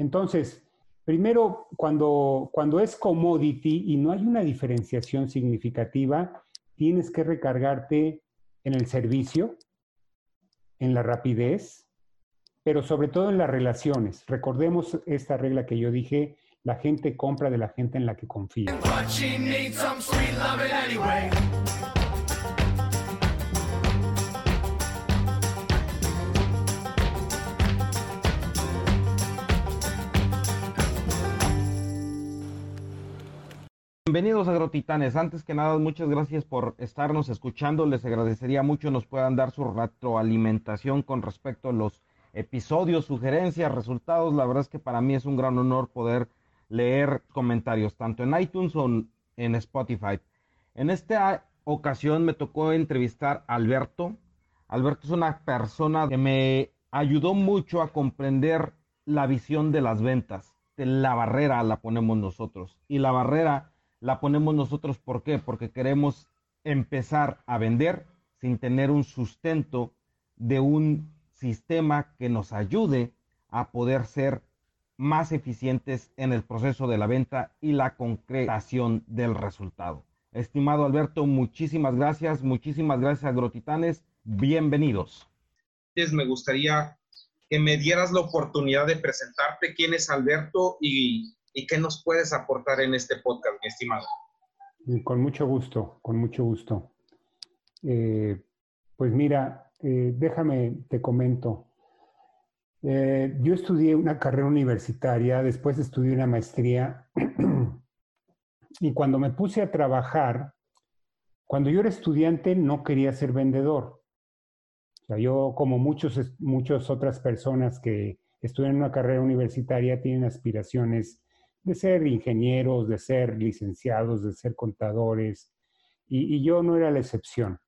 Entonces, primero, cuando, cuando es commodity y no hay una diferenciación significativa, tienes que recargarte en el servicio, en la rapidez, pero sobre todo en las relaciones. Recordemos esta regla que yo dije, la gente compra de la gente en la que confía. Bienvenidos agrotitanes. Antes que nada, muchas gracias por estarnos escuchando. Les agradecería mucho nos puedan dar su retroalimentación con respecto a los episodios, sugerencias, resultados. La verdad es que para mí es un gran honor poder leer comentarios tanto en iTunes o en Spotify. En esta ocasión me tocó entrevistar a Alberto. Alberto es una persona que me ayudó mucho a comprender la visión de las ventas. La barrera la ponemos nosotros y la barrera la ponemos nosotros. ¿Por qué? Porque queremos empezar a vender sin tener un sustento de un sistema que nos ayude a poder ser más eficientes en el proceso de la venta y la concretación del resultado. Estimado Alberto, muchísimas gracias, muchísimas gracias Agrotitanes, bienvenidos. Me gustaría que me dieras la oportunidad de presentarte quién es Alberto y y qué nos puedes aportar en este podcast, mi estimado. Con mucho gusto, con mucho gusto. Eh, pues mira, eh, déjame, te comento. Eh, yo estudié una carrera universitaria, después estudié una maestría y cuando me puse a trabajar, cuando yo era estudiante no quería ser vendedor. O sea, yo como muchos, muchas otras personas que estudian una carrera universitaria tienen aspiraciones de ser ingenieros, de ser licenciados, de ser contadores, y, yo no era la excepción.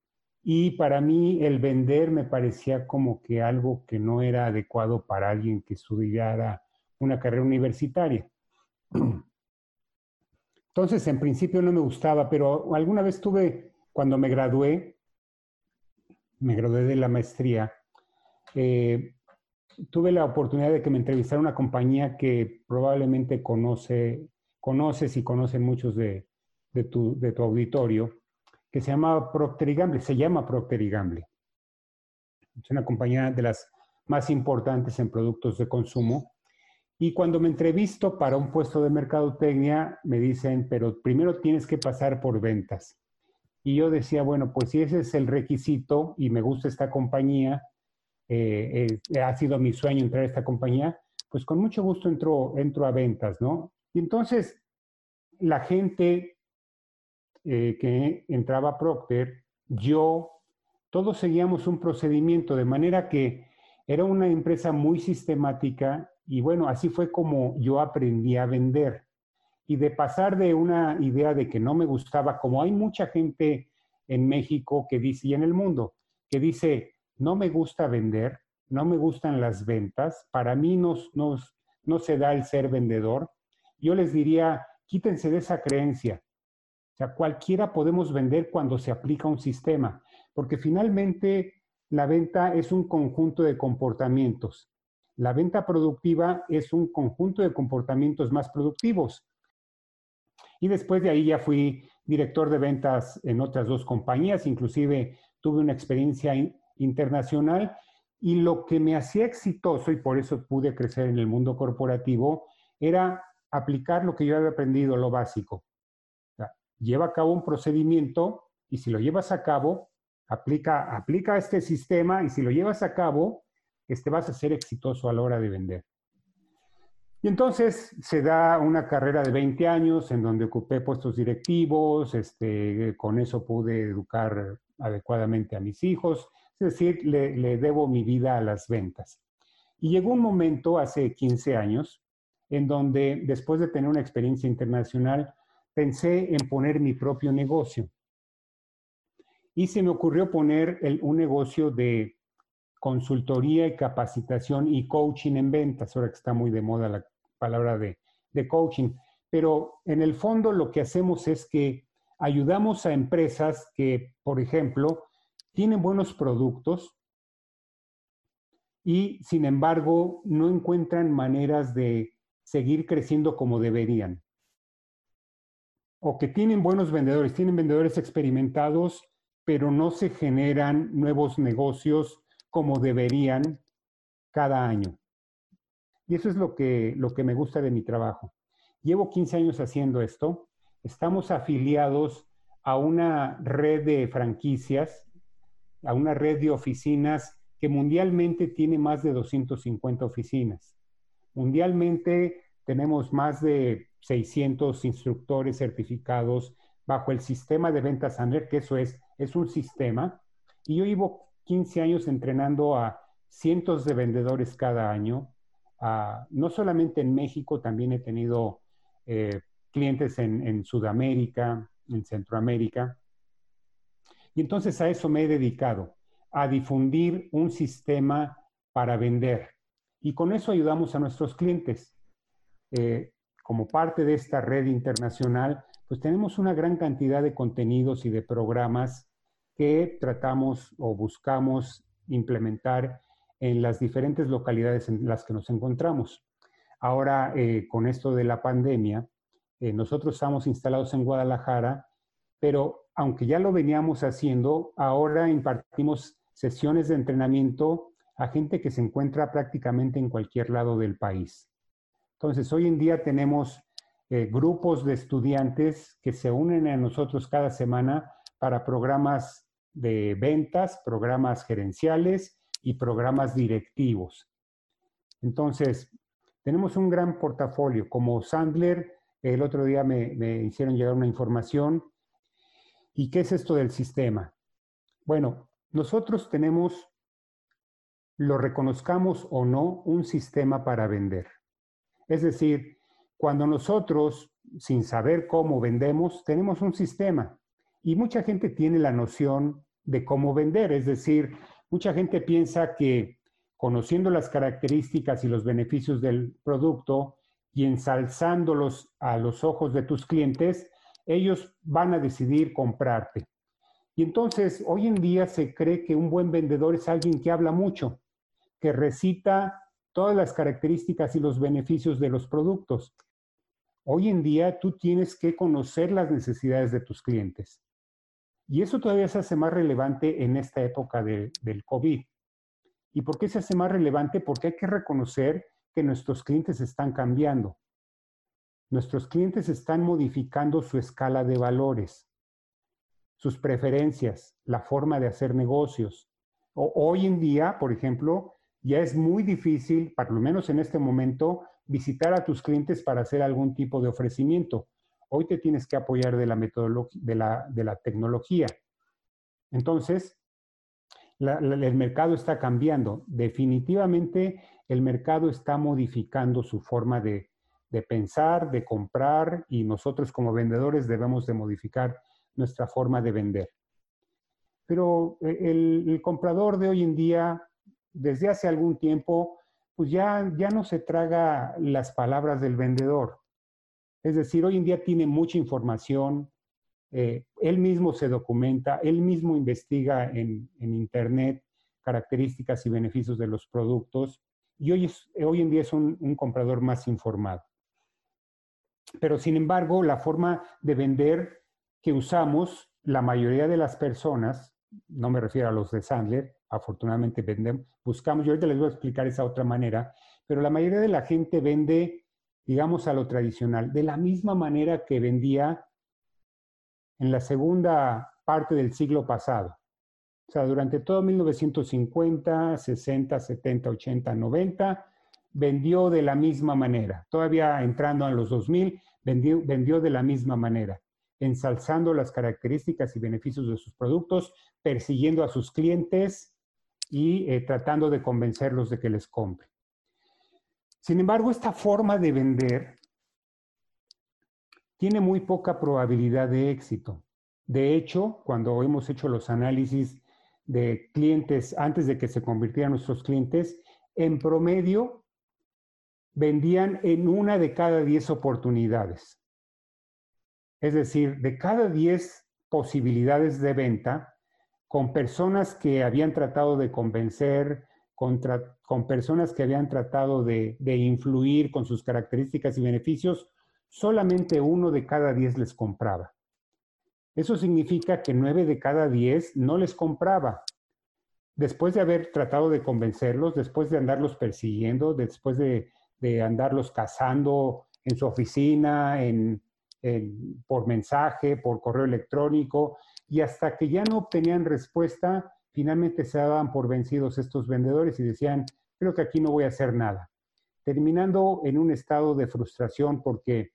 Y para mí el vender me parecía como que algo que no era adecuado para alguien que estudiara una carrera universitaria. Entonces, en principio no me gustaba, pero alguna vez tuve, cuando me gradué, me gradué de la maestría, eh, tuve la oportunidad de que me entrevistara una compañía que probablemente conoce, conoces y conocen muchos de, tu, de tu auditorio, que se llama Procter Gamble, se llama Procter Gamble. Es una compañía de las más importantes en productos de consumo. Y cuando me entrevisto para un puesto de mercadotecnia, me dicen, pero primero tienes que pasar por ventas. Y yo decía, bueno, pues si ese es el requisito y me gusta esta compañía, eh, eh, ha sido mi sueño entrar a esta compañía, pues con mucho gusto entro, entro a ventas, ¿no? Y entonces la gente eh, que entraba a Procter, yo, todos seguíamos un procedimiento de manera que era una empresa muy sistemática y bueno, así fue como yo aprendí a vender. Y de pasar de una idea de que no me gustaba, como hay mucha gente en México que dice, y en el mundo, que dice, no me gusta vender, no me gustan las ventas, para mí no, no se da el ser vendedor, yo les diría, quítense de esa creencia. O sea, cualquiera podemos vender cuando se aplica un sistema, porque finalmente la venta es un conjunto de comportamientos. La venta productiva es un conjunto de comportamientos más productivos. Y después de ahí ya fui director de ventas en otras dos compañías, inclusive tuve una experiencia internacional y lo que me hacía exitoso y por eso pude crecer en el mundo corporativo era aplicar lo que yo había aprendido, lo básico. lleva a cabo un procedimiento y si lo llevas a cabo, aplica, aplica este sistema y si lo llevas a cabo, este, vas a ser exitoso a la hora de vender. Y entonces se da una carrera de 20 años en donde ocupé puestos directivos, este, con eso pude educar adecuadamente a mis hijos, es decir, le, debo mi vida a las ventas. Y llegó un momento hace 15 años en donde después de tener una experiencia internacional, pensé en poner mi propio negocio. Y se me ocurrió poner un negocio de consultoría y capacitación y coaching en ventas, ahora que está muy de moda la palabra de, de coaching. Pero en el fondo lo que hacemos es que ayudamos a empresas que, por ejemplo, tienen buenos productos y sin embargo no encuentran maneras de seguir creciendo como deberían. O que tienen buenos vendedores, tienen vendedores experimentados, pero no se generan nuevos negocios como deberían cada año. Y eso es lo que, lo que me gusta de mi trabajo. Llevo 15 años haciendo esto. Estamos afiliados a una red de franquicias, a una red de oficinas que mundialmente tiene más de 250 oficinas. Mundialmente tenemos más de 600 instructores certificados bajo el sistema de ventas Sandler, que eso es, es un sistema. Y yo llevo 15 años entrenando a cientos de vendedores cada año. no solamente en México, también he tenido eh, clientes en, en Sudamérica, en Centroamérica. Y entonces a eso me he dedicado, a difundir un sistema para vender. Y con eso ayudamos a nuestros clientes. Eh, como parte de esta red internacional, pues tenemos una gran cantidad de contenidos y de programas que tratamos o buscamos implementar en las diferentes localidades en las que nos encontramos. Ahora, eh, con esto de la pandemia, eh, nosotros estamos instalados en Guadalajara, pero aunque ya lo veníamos haciendo, ahora impartimos sesiones de entrenamiento a gente que se encuentra prácticamente en cualquier lado del país. Entonces, hoy en día tenemos eh, grupos de estudiantes que se unen a nosotros cada semana para programas de ventas, programas gerenciales y programas directivos. Entonces, tenemos un gran portafolio. Como Sandler, el otro día me, me hicieron llegar una información. ¿Y qué es esto del sistema? Bueno, nosotros tenemos, lo reconozcamos o no, un sistema para vender. Es decir, cuando nosotros, sin saber cómo vendemos, tenemos un sistema. Y mucha gente tiene la noción de cómo vender. Es decir, mucha gente piensa que conociendo las características y los beneficios del producto y ensalzándolos a los ojos de tus clientes, ellos van a decidir comprarte. Y entonces, hoy en día se cree que un buen vendedor es alguien que habla mucho, que recita todas las características y los beneficios de los productos. Hoy en día tú tienes que conocer las necesidades de tus clientes. Y eso todavía se hace más relevante en esta época del COVID. ¿Y por qué se hace más relevante? Porque hay que reconocer que nuestros clientes están cambiando. Nuestros clientes están modificando su escala de valores, sus preferencias, la forma de hacer negocios. hoy en día, por ejemplo, ya es muy difícil, por lo menos en este momento, visitar a tus clientes para hacer algún tipo de ofrecimiento. Hoy te tienes que apoyar de la de de la tecnología. Entonces, el mercado está cambiando. Definitivamente el mercado está modificando su forma de, pensar, de comprar y nosotros como vendedores debemos de modificar nuestra forma de vender. Pero eh, el comprador de hoy en día desde hace algún tiempo, pues ya, ya no se traga las palabras del vendedor. Es decir, hoy en día tiene mucha información, eh, él mismo se documenta, él mismo investiga en, Internet características y beneficios de los productos y hoy, hoy en día es un comprador más informado. Pero sin embargo, la forma de vender que usamos la mayoría de las personas, no me refiero a los de Sandler, afortunadamente vendemos, buscamos, yo ahorita les voy a explicar esa otra manera, pero la mayoría de la gente vende, digamos, a lo tradicional, de la misma manera que vendía en la segunda parte del siglo pasado. O sea, durante todo 1950, 60, 70, 80, 90, vendió de la misma manera. Todavía entrando a los 2000, vendió, vendió de la misma manera, ensalzando las características y beneficios de sus productos, persiguiendo a sus clientes, y eh, tratando de convencerlos de que les compre. Sin embargo, esta forma de vender tiene muy poca probabilidad de éxito. De hecho, cuando hemos hecho los análisis de clientes antes de que se convirtieran nuestros clientes, en promedio vendían en una de cada diez oportunidades. Es decir, de cada diez posibilidades de venta, con personas que habían tratado de convencer, con personas que habían tratado de, de influir con sus características y beneficios, solamente uno de cada diez les compraba. Eso significa que nueve de cada diez no les compraba. Después de haber tratado de convencerlos, después de andarlos persiguiendo, después de, de andarlos cazando en su oficina, en, por mensaje, por correo electrónico, y hasta que ya no obtenían respuesta, finalmente se daban por vencidos estos vendedores y decían, creo que aquí no voy a hacer nada, terminando en un estado de frustración porque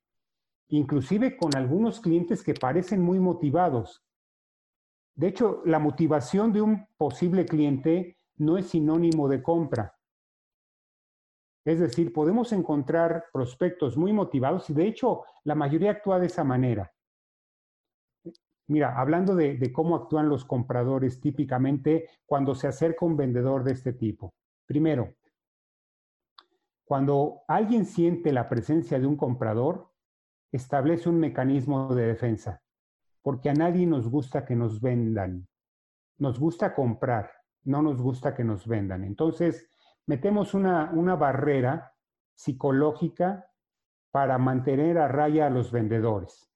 inclusive con algunos clientes que parecen muy motivados. De hecho, la motivación de un posible cliente no es sinónimo de compra. Es decir, podemos encontrar prospectos muy motivados y de hecho la mayoría actúa de esa manera. Mira, hablando de, cómo actúan los compradores típicamente cuando se acerca un vendedor de este tipo. Primero, cuando alguien siente la presencia de un comprador, establece un mecanismo de defensa, porque a nadie nos gusta que nos vendan. Nos gusta comprar, no nos gusta que nos vendan. Entonces, metemos una, una barrera psicológica para mantener a raya a los vendedores.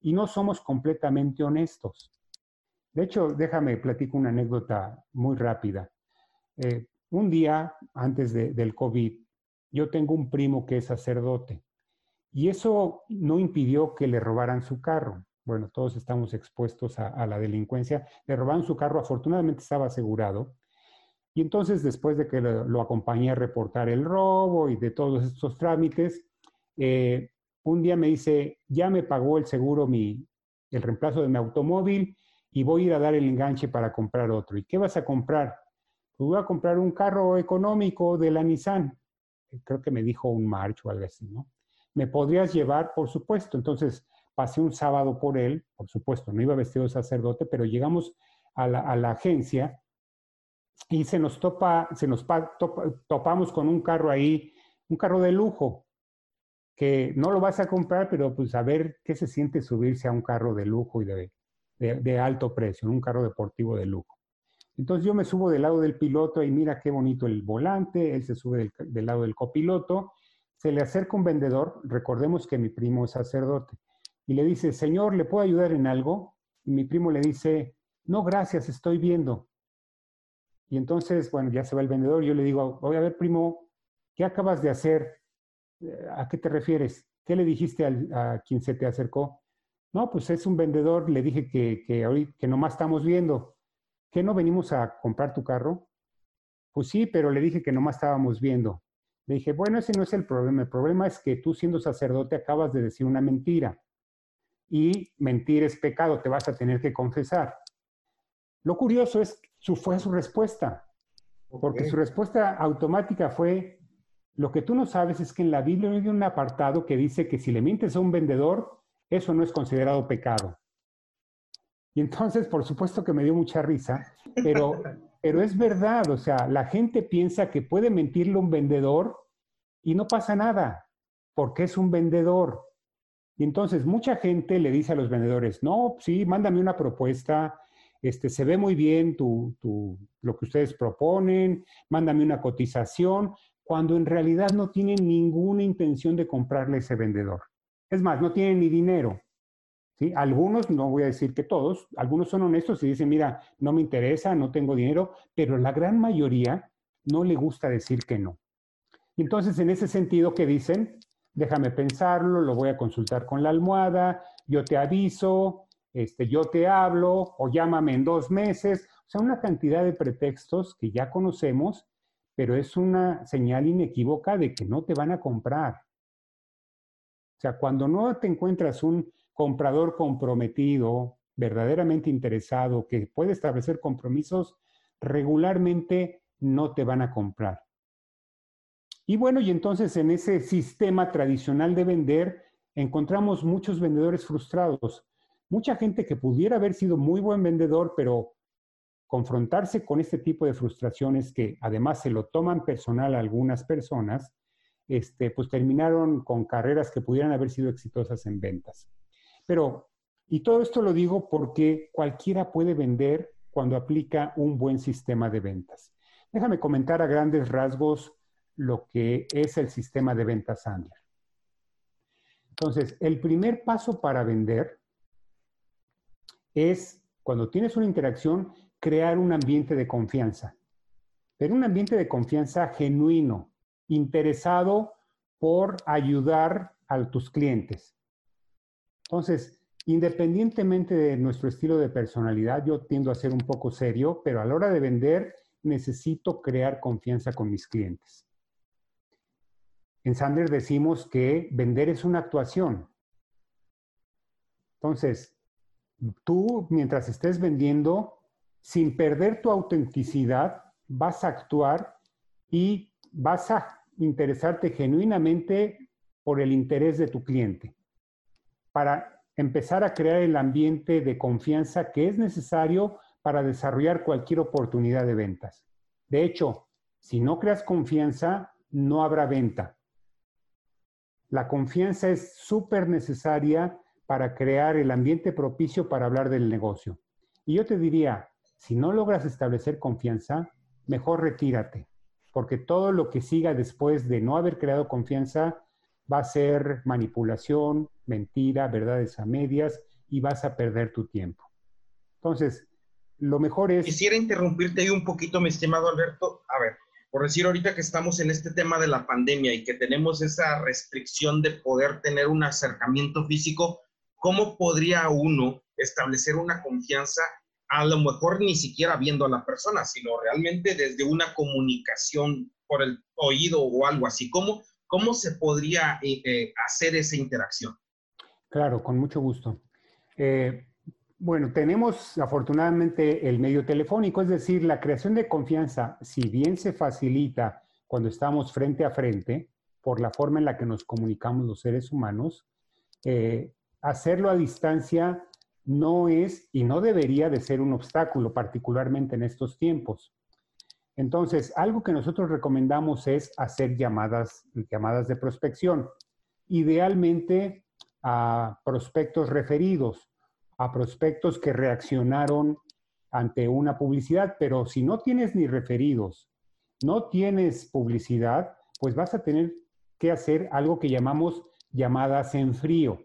Y no somos completamente honestos. De hecho, déjame platico una anécdota muy rápida. Eh, un día antes de, del COVID, yo tengo un primo que es sacerdote y eso no impidió que le robaran su carro. Bueno, todos estamos expuestos a, a la delincuencia. Le robaron su carro, afortunadamente estaba asegurado. Y entonces, después de que lo, acompañé a reportar el robo y de todos estos trámites, eh, un día me dice, ya me pagó el seguro mi, el reemplazo de mi automóvil y voy a ir a dar el enganche para comprar otro. ¿Y qué vas a comprar? Pues voy a comprar un carro económico de la Nissan. Creo que me dijo un March o algo así, ¿no? ¿Me podrías llevar? Por supuesto. Entonces pasé un sábado por él, por supuesto, no iba vestido de sacerdote, pero llegamos a la agencia y se nos topa, se nos topa, topamos con un carro ahí, un carro de lujo, que no lo vas a comprar, pero pues a ver qué se siente subirse a un carro de lujo y de, de, alto precio, un carro deportivo de lujo. Entonces yo me subo del lado del piloto y mira qué bonito el volante, él se sube del, del lado del copiloto se le acerca un vendedor, recordemos que mi primo es sacerdote, y le dice, Señor, ¿le puedo ayudar en algo? Y mi primo le dice, no, gracias, estoy viendo. Y entonces, bueno, ya se va el vendedor, yo le digo, voy a ver, primo, ¿qué acabas de hacer? Eh, ¿A qué te refieres? ¿Qué le dijiste al, a quien se te acercó? No, pues es un vendedor, le dije que, que, hoy, que nomás estamos viendo. ¿Qué no venimos a comprar tu carro? Pues sí, pero le dije que nomás estábamos viendo. Le dije, bueno, ese no es el problema. El problema es que tú siendo sacerdote acabas de decir una mentira. Y mentir es pecado, te vas a tener que confesar. Lo curioso es, su, fue su respuesta. Porque su respuesta automática fue, lo que tú no sabes es que en la Biblia hay un apartado que dice que si le mientes a un vendedor, eso no es considerado pecado. Y entonces, por supuesto que me dio mucha risa, pero Pero es verdad, o sea, la gente piensa que puede mentirle un vendedor y no pasa nada, porque es un vendedor. Y entonces mucha gente le dice a los vendedores, no, sí, mándame una propuesta, este, se ve muy bien lo que ustedes proponen, mándame una cotización, cuando en realidad no tienen ninguna intención de comprarle a ese vendedor. Es más, no tienen ni dinero. Algunos, no voy a decir que todos, algunos son honestos y dicen, mira, no me interesa, no tengo dinero, pero la gran mayoría no le gusta decir que no. Entonces, en ese sentido, ¿qué dicen? Déjame pensarlo, lo voy a consultar con la almohada, yo te aviso, este, yo te hablo, o llámame en dos meses. O sea, una cantidad de pretextos que ya conocemos, pero es una señal inequívoca de que no te van a comprar. O sea, cuando no te encuentras un comprador comprometido, verdaderamente interesado, que puede establecer compromisos, regularmente no te van a comprar. Y bueno, y entonces en ese sistema tradicional de vender encontramos muchos vendedores frustrados, mucha gente que pudiera haber sido muy buen vendedor, pero confrontarse con este tipo de frustraciones que además se lo toman personal a algunas personas, este, pues terminaron con carreras que pudieran haber sido exitosas en ventas. Pero, y todo esto lo digo porque cualquiera puede vender cuando aplica un buen sistema de ventas. Déjame comentar a grandes rasgos lo que es el sistema de ventas Sandler. Entonces, el primer paso para vender es, cuando tienes una interacción, crear un ambiente de confianza. Pero un ambiente de confianza genuino, interesado por ayudar a tus clientes. Entonces, independientemente de nuestro estilo de personalidad, yo tiendo a ser un poco serio, pero a la hora de vender necesito crear confianza con mis clientes. En Sander decimos que vender es una actuación. Entonces, tú mientras estés vendiendo, sin perder tu autenticidad, vas a actuar y vas a interesarte genuinamente por el interés de tu cliente para empezar a crear el ambiente de confianza que es necesario para desarrollar cualquier oportunidad de ventas. De hecho, si no creas confianza, no habrá venta. La confianza es súper necesaria para crear el ambiente propicio para hablar del negocio. Y yo te diría, si no logras establecer confianza, mejor retírate, porque todo lo que siga después de no haber creado confianza va a ser manipulación, mentira, verdades a medias y vas a perder tu tiempo. Entonces, lo mejor es... Quisiera interrumpirte ahí un poquito, mi estimado Alberto. A ver, por decir ahorita que estamos en este tema de la pandemia y que tenemos esa restricción de poder tener un acercamiento físico, ¿cómo podría uno establecer una confianza a lo mejor ni siquiera viendo a la persona, sino realmente desde una comunicación por el oído o algo así? ¿Cómo, cómo se podría eh, eh, hacer esa interacción? Claro, con mucho gusto. Eh, bueno, tenemos afortunadamente el medio telefónico, es decir, la creación de confianza, si bien se facilita cuando estamos frente a frente, por la forma en la que nos comunicamos los seres humanos, eh, hacerlo a distancia no es y no debería de ser un obstáculo, particularmente en estos tiempos. Entonces, algo que nosotros recomendamos es hacer llamadas, llamadas de prospección, idealmente a prospectos referidos a prospectos que reaccionaron ante una publicidad, pero si no tienes ni referidos, no tienes publicidad, pues vas a tener que hacer algo que llamamos llamadas en frío.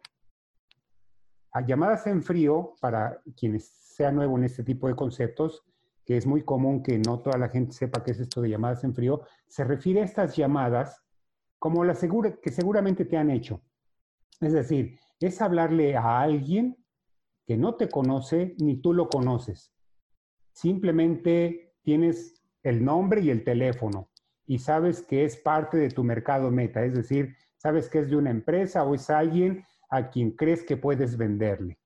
Llamadas en frío, para quienes sea nuevo en este tipo de conceptos, que es muy común que no toda la gente sepa qué es esto de llamadas en frío, se refiere a estas llamadas como las que seguramente te han hecho. Es decir, es hablarle a alguien que no te conoce ni tú lo conoces. Simplemente tienes el nombre y el teléfono y sabes que es parte de tu mercado meta, es decir, sabes que es de una empresa o es alguien a quien crees que puedes venderle.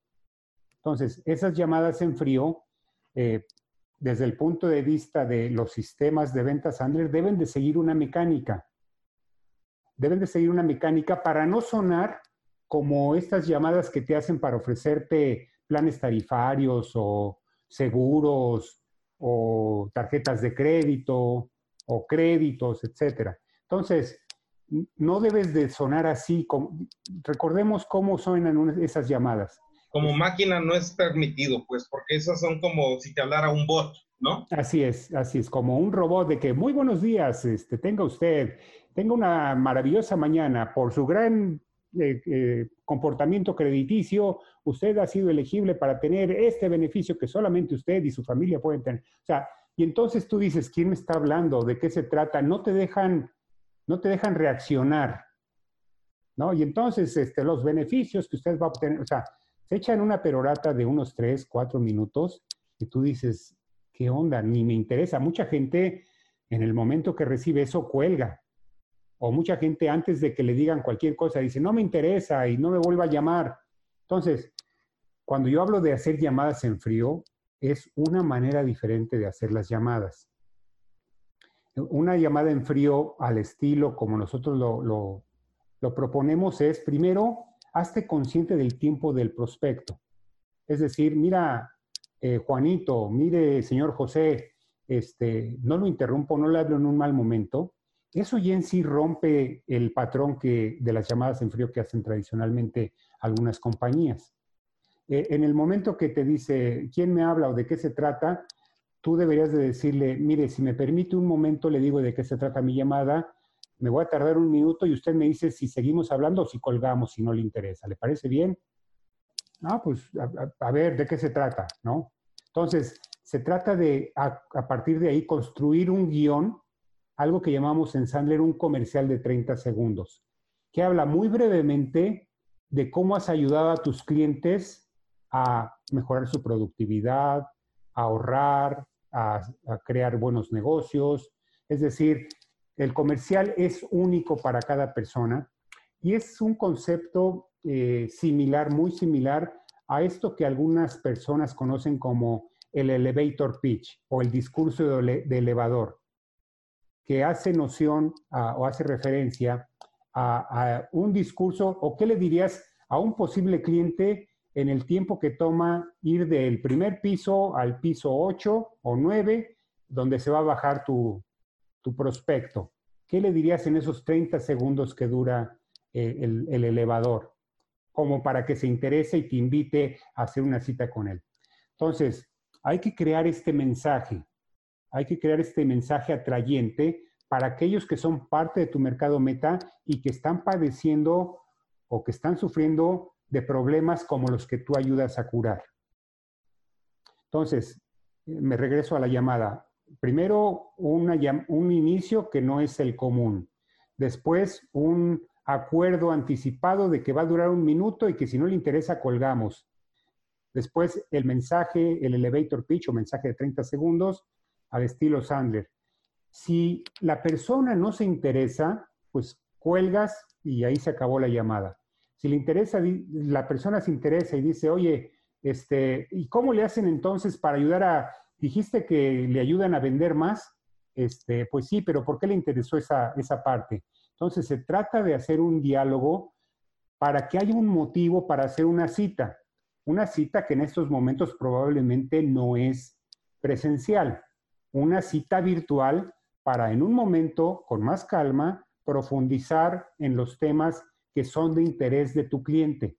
Entonces, esas llamadas en frío, eh, desde el punto de vista de los sistemas de ventas Sandler, deben de seguir una mecánica. Deben de seguir una mecánica para no sonar como estas llamadas que te hacen para ofrecerte planes tarifarios o seguros o tarjetas de crédito o créditos, etcétera. Entonces, no debes de sonar así. recordemos cómo suenan esas llamadas. Como máquina no es permitido, pues, porque esas son como si te hablara un bot, ¿no? Así es, así es, como un robot de que muy buenos días, este, tenga usted, tenga una maravillosa mañana por su gran eh, comportamiento crediticio, usted ha sido elegible para tener este beneficio que solamente usted y su familia pueden tener. O sea, y entonces tú dices, ¿quién me está hablando? ¿De qué se trata? No te dejan, no te dejan reaccionar, ¿no? Y entonces este, los beneficios que usted va a obtener, o sea, se echan una perorata de unos tres, cuatro minutos y tú dices, ¿qué onda? Ni me interesa. Mucha gente en el momento que recibe eso cuelga o mucha gente antes de que le digan cualquier cosa dice, no me interesa y no me vuelva a llamar. Entonces, cuando yo hablo de hacer llamadas en frío, es una manera diferente de hacer las llamadas. Una llamada en frío al estilo como nosotros lo, proponemos es, primero, hazte consciente del tiempo del prospecto. Es decir, mira, eh, Juanito, mire, señor José, este, no lo interrumpo, no le hablo en un mal momento, eso ya en sí rompe el patrón que, de las llamadas en frío que hacen tradicionalmente algunas compañías. Eh, en el momento que te dice quién me habla o de qué se trata, tú deberías de decirle, mire, si me permite un momento, le digo de qué se trata mi llamada, me voy a tardar un minuto y usted me dice si seguimos hablando o si colgamos, si no le interesa. ¿Le parece bien? Ah, pues a, ver, ¿de qué se trata? ¿No? Entonces, se trata de, a, a, partir de ahí, construir un guion, algo que llamamos en Sandler un comercial de 30 segundos, que habla muy brevemente de cómo has ayudado a tus clientes a mejorar su productividad, a ahorrar, a, crear buenos negocios. Es decir, el comercial es único para cada persona y es un concepto eh, similar, muy similar a esto que algunas personas conocen como el elevator pitch o el discurso de, elevador, que hace noción o hace referencia a, a, un discurso o qué le dirías a un posible cliente en el tiempo que toma ir del primer piso al piso 8 o 9, donde se va a bajar tu, prospecto. ¿Qué le dirías en esos 30 segundos que dura eh, el, el, elevador? Como para que se interese y te invite a hacer una cita con él. Entonces, hay que crear este mensaje, hay que crear este mensaje atrayente para aquellos que son parte de tu mercado meta y que están padeciendo o que están sufriendo de problemas como los que tú ayudas a curar. Entonces, me regreso a la llamada. Primero, un inicio que no es el común. Después, un acuerdo anticipado de que va a durar un minuto y que si no le interesa, colgamos. Después, el mensaje, el elevator pitch o mensaje de 30 segundos al estilo Sandler. Si la persona no se interesa, pues cuelgas y ahí se acabó la llamada. Si le interesa, la persona se interesa y dice, oye, este, ¿y cómo le hacen entonces para ayudar a, dijiste que le ayudan a vender más? Este, pues sí, pero ¿por qué le interesó esa, esa parte? Entonces se trata de hacer un diálogo para que haya un motivo para hacer una cita. Una cita que en estos momentos probablemente no es presencial. Una cita virtual para en un momento, con más calma, profundizar en los temas que son de interés de tu cliente.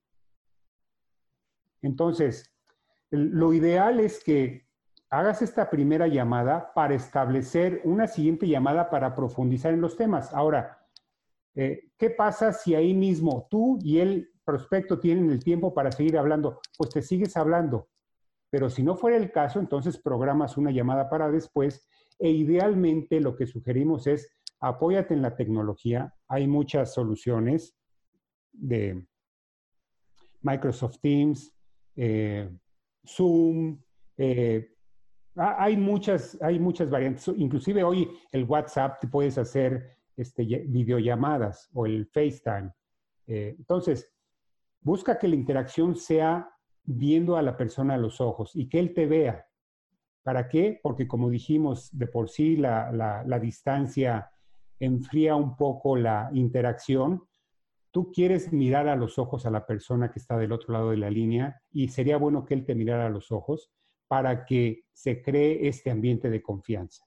Entonces, lo ideal es que hagas esta primera llamada para establecer una siguiente llamada para profundizar en los temas. Ahora, eh, ¿qué pasa si ahí mismo tú y el prospecto tienen el tiempo para seguir hablando? Pues te sigues hablando. Pero si no fuera el caso, entonces programas una llamada para después e idealmente lo que sugerimos es apóyate en la tecnología. Hay muchas soluciones de Microsoft Teams, eh, Zoom. Eh, hay, muchas, hay muchas variantes. Inclusive hoy el WhatsApp te puedes hacer este, videollamadas o el FaceTime. Eh, entonces, busca que la interacción sea viendo a la persona a los ojos y que él te vea. ¿Para qué? Porque como dijimos, de por sí la, la distancia enfría un poco la interacción tú quieres mirar a los ojos a la persona que está del otro lado de la línea y sería bueno que él te mirara a los ojos para que se cree este ambiente de confianza.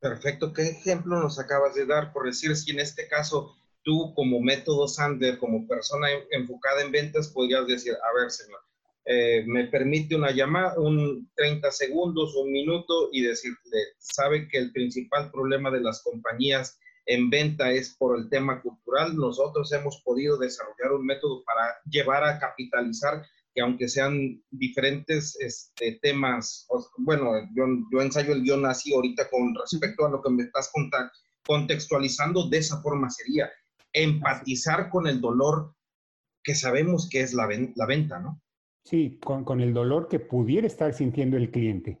Perfecto. ¿Qué ejemplo nos acabas de dar? Por decir, si en este caso tú como método Sander, como persona enfocada en ventas, podrías decir, a ver, señor, eh, me permite una llamada, un 30 segundos, un minuto y decirle, sabe que el principal problema de las compañías en venta es por el tema cultural. Nosotros hemos podido desarrollar un método para llevar a capitalizar que aunque sean diferentes este, temas, bueno, yo, yo, ensayo el guion así ahorita con respecto a lo que me estás contextualizando, de esa forma sería empatizar con el dolor que sabemos que es la, la venta, ¿no? Sí, con, con el dolor que pudiera estar sintiendo el cliente.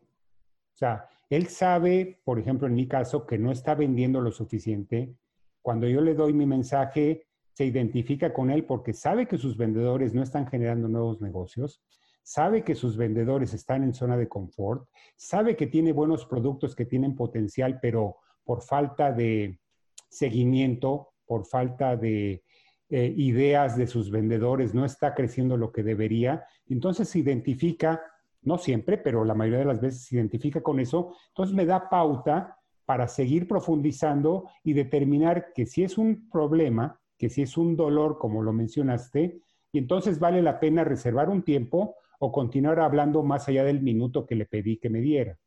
O sea, él sabe, por ejemplo, en mi caso, que no está vendiendo lo suficiente. Cuando yo le doy mi mensaje, se identifica con él porque sabe que sus vendedores no están generando nuevos negocios, sabe que sus vendedores están en zona de confort, sabe que tiene buenos productos que tienen potencial, pero por falta de seguimiento, por falta de eh, ideas de sus vendedores, no está creciendo lo que debería. Entonces se identifica no siempre, pero la mayoría de las veces se identifica con eso, entonces me da pauta para seguir profundizando y determinar que si es un problema, que si es un dolor, como lo mencionaste, y entonces vale la pena reservar un tiempo o continuar hablando más allá del minuto que le pedí que me diera.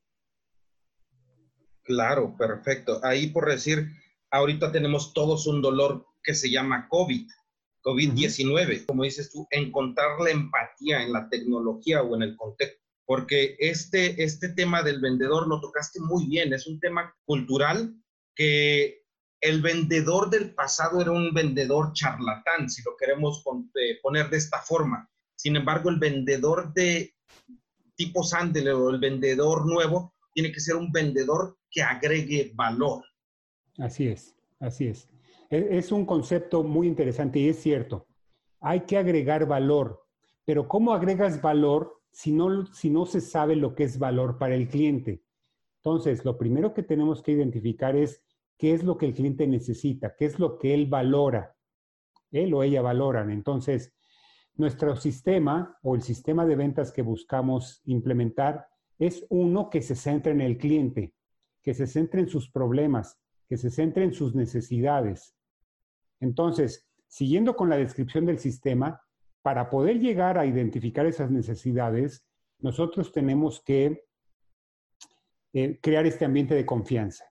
Claro, perfecto. Ahí por decir, ahorita tenemos todos un dolor que se llama COVID, COVID-19. Como dices tú, encontrar la empatía en la tecnología o en el contexto. Porque este, este tema del vendedor lo tocaste muy bien. Es un tema cultural que el vendedor del pasado era un vendedor charlatán, si lo queremos eh, poner de esta forma. Sin embargo, el vendedor de tipo Sandler o el vendedor nuevo tiene que ser un vendedor que agregue valor. Así es, así es. E, es un concepto muy interesante y es cierto. Hay que agregar valor, pero ¿cómo agregas valor si no, si no se sabe lo que es valor para el cliente? Entonces, lo primero que tenemos que identificar es qué es lo que el cliente necesita, qué es lo que él valora. Él o ella valoran. Entonces, nuestro sistema o el sistema de ventas que buscamos implementar es uno que se centra en el cliente, que se centre en sus problemas, que se centre en sus necesidades. Entonces, siguiendo con la descripción del sistema, para poder llegar a identificar esas necesidades, nosotros tenemos que eh, crear este ambiente de confianza.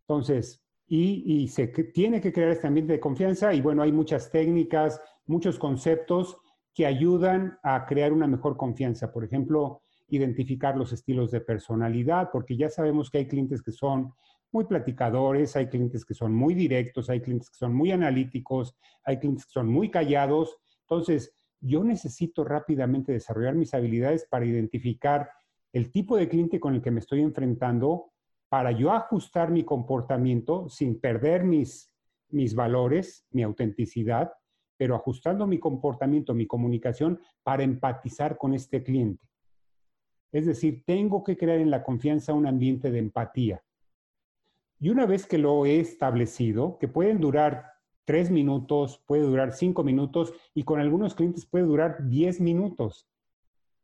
Entonces, y, se tiene que crear este ambiente de confianza y bueno, hay muchas técnicas, muchos conceptos que ayudan a crear una mejor confianza. Por ejemplo, identificar los estilos de personalidad, porque ya sabemos que hay clientes que son muy platicadores, hay clientes que son muy directos, hay clientes que son muy analíticos, hay clientes que son muy callados. Entonces, yo necesito rápidamente desarrollar mis habilidades para identificar el tipo de cliente con el que me estoy enfrentando, para yo ajustar mi comportamiento sin perder mis, mis valores, mi autenticidad, pero ajustando mi comportamiento, mi comunicación para empatizar con este cliente. Es decir, tengo que crear en la confianza un ambiente de empatía. Y una vez que lo he establecido, que pueden durar tres minutos, puede durar cinco minutos y con algunos clientes puede durar diez minutos.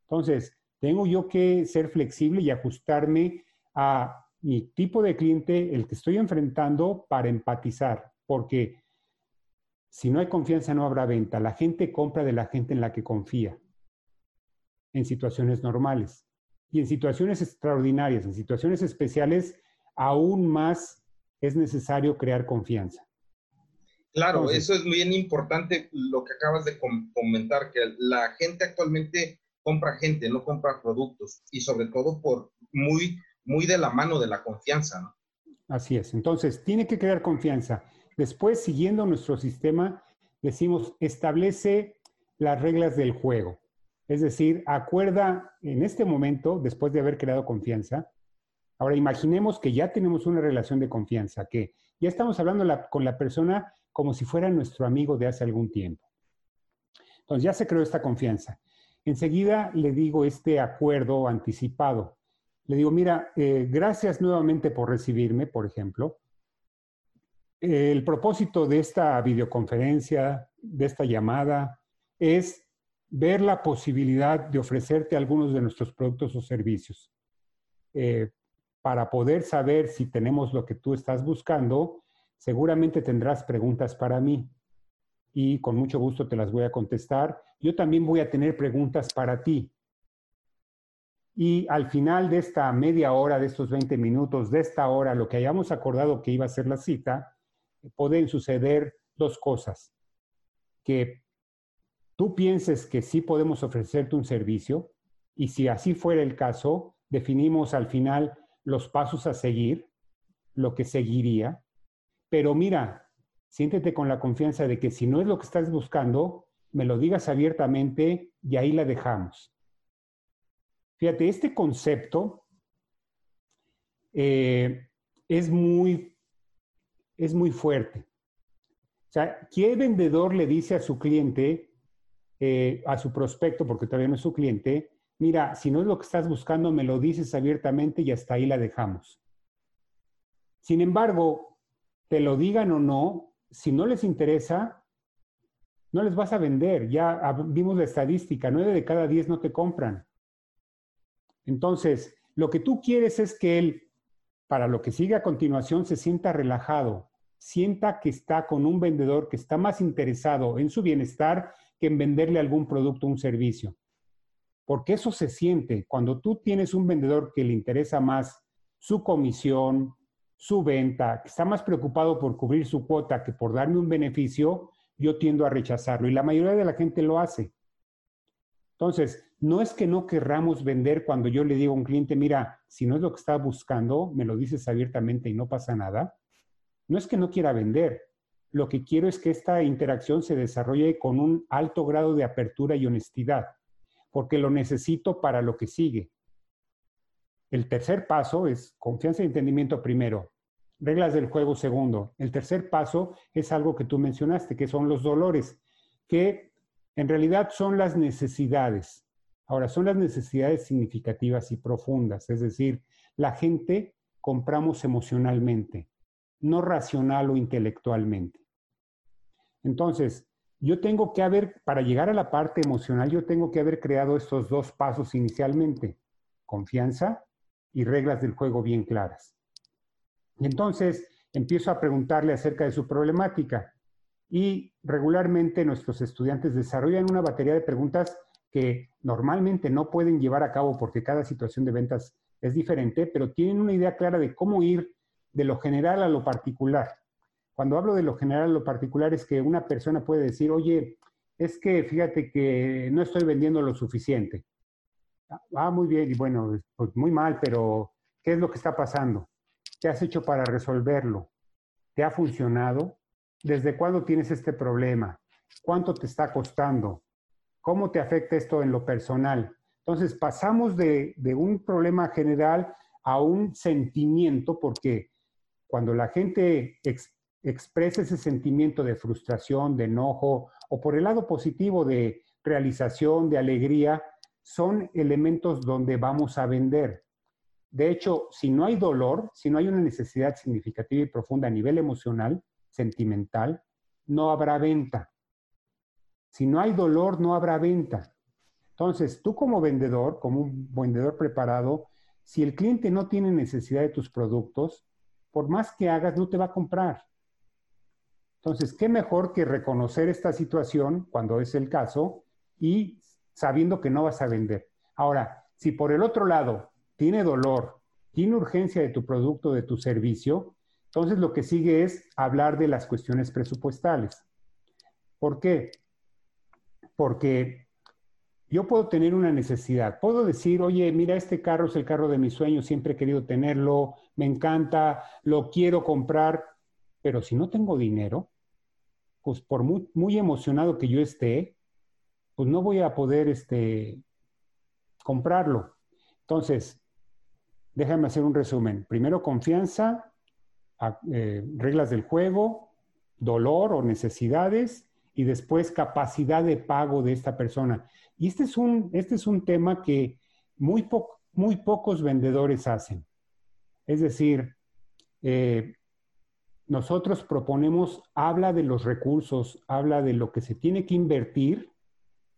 Entonces, tengo yo que ser flexible y ajustarme a mi tipo de cliente, el que estoy enfrentando, para empatizar, porque si no hay confianza no habrá venta. La gente compra de la gente en la que confía en situaciones normales. Y en situaciones extraordinarias, en situaciones especiales, aún más es necesario crear confianza. Claro, eso es bien importante lo que acabas de comentar, que la gente actualmente compra gente, no compra productos y sobre todo por muy, muy de la mano de la confianza. ¿no? Así es, entonces tiene que crear confianza. Después, siguiendo nuestro sistema, decimos, establece las reglas del juego. Es decir, acuerda en este momento, después de haber creado confianza, ahora imaginemos que ya tenemos una relación de confianza, que ya estamos hablando con la persona como si fuera nuestro amigo de hace algún tiempo. Entonces ya se creó esta confianza. Enseguida le digo este acuerdo anticipado. Le digo, mira, eh, gracias nuevamente por recibirme, por ejemplo. El propósito de esta videoconferencia, de esta llamada, es ver la posibilidad de ofrecerte algunos de nuestros productos o servicios. Eh, para poder saber si tenemos lo que tú estás buscando, seguramente tendrás preguntas para mí y con mucho gusto te las voy a contestar. Yo también voy a tener preguntas para ti. Y al final de esta media hora, de estos 20 minutos, de esta hora, lo que hayamos acordado que iba a ser la cita, pueden suceder dos cosas. Que tú pienses que sí podemos ofrecerte un servicio y si así fuera el caso, definimos al final los pasos a seguir, lo que seguiría. Pero mira, siéntete con la confianza de que si no es lo que estás buscando, me lo digas abiertamente y ahí la dejamos. Fíjate, este concepto eh, es, muy, es muy fuerte. O sea, ¿qué vendedor le dice a su cliente, eh, a su prospecto, porque todavía no es su cliente, mira, si no es lo que estás buscando, me lo dices abiertamente y hasta ahí la dejamos. Sin embargo, te lo digan o no, si no les interesa, no les vas a vender. Ya vimos la estadística, nueve de cada diez no te compran. Entonces, lo que tú quieres es que él, para lo que sigue a continuación, se sienta relajado, sienta que está con un vendedor que está más interesado en su bienestar que en venderle algún producto o un servicio. Porque eso se siente. Cuando tú tienes un vendedor que le interesa más su comisión, su venta, que está más preocupado por cubrir su cuota que por darme un beneficio, yo tiendo a rechazarlo. Y la mayoría de la gente lo hace. Entonces, no es que no querramos vender cuando yo le digo a un cliente, mira, si no es lo que está buscando, me lo dices abiertamente y no pasa nada. No es que no quiera vender. Lo que quiero es que esta interacción se desarrolle con un alto grado de apertura y honestidad, porque lo necesito para lo que sigue. El tercer paso es confianza y entendimiento primero, reglas del juego segundo. El tercer paso es algo que tú mencionaste, que son los dolores, que en realidad son las necesidades. Ahora, son las necesidades significativas y profundas, es decir, la gente compramos emocionalmente, no racional o intelectualmente. Entonces, yo tengo que haber, para llegar a la parte emocional, yo tengo que haber creado estos dos pasos inicialmente, confianza y reglas del juego bien claras. Y entonces empiezo a preguntarle acerca de su problemática y regularmente nuestros estudiantes desarrollan una batería de preguntas que normalmente no pueden llevar a cabo porque cada situación de ventas es diferente, pero tienen una idea clara de cómo ir de lo general a lo particular. Cuando hablo de lo general lo particular es que una persona puede decir, oye, es que fíjate que no estoy vendiendo lo suficiente. Ah, muy bien, y bueno, pues muy mal, pero ¿qué es lo que está pasando? ¿Qué has hecho para resolverlo? ¿Te ha funcionado? ¿Desde cuándo tienes este problema? ¿Cuánto te está costando? ¿Cómo te afecta esto en lo personal? Entonces pasamos de, un problema general a un sentimiento porque cuando la gente expresa ese sentimiento de frustración, de enojo o por el lado positivo de realización, de alegría, son elementos donde vamos a vender. De hecho, si no hay dolor, si no hay una necesidad significativa y profunda a nivel emocional, sentimental, no habrá venta. Si no hay dolor, no habrá venta. Entonces, tú como vendedor, como un vendedor preparado, si el cliente no tiene necesidad de tus productos, por más que hagas, no te va a comprar. Entonces, ¿qué mejor que reconocer esta situación cuando es el caso y sabiendo que no vas a vender? Ahora, si por el otro lado tiene dolor, tiene urgencia de tu producto, de tu servicio, entonces lo que sigue es hablar de las cuestiones presupuestales. ¿Por qué? porque yo puedo tener una necesidad. Puedo decir, oye, mira, este carro es el carro de mis sueños, siempre he querido tenerlo, me encanta, lo quiero comprar, pero si no tengo dinero, pues por muy, emocionado que yo esté, pues no voy a poder este, comprarlo. Entonces, déjame hacer un resumen. Primero, confianza, eh, reglas del juego, dolor o necesidades, y después capacidad de pago de esta persona. Y este es un, este es un tema que muy, muy pocos vendedores hacen. Es decir, eh, nosotros proponemos, habla de los recursos, habla de lo que se tiene que invertir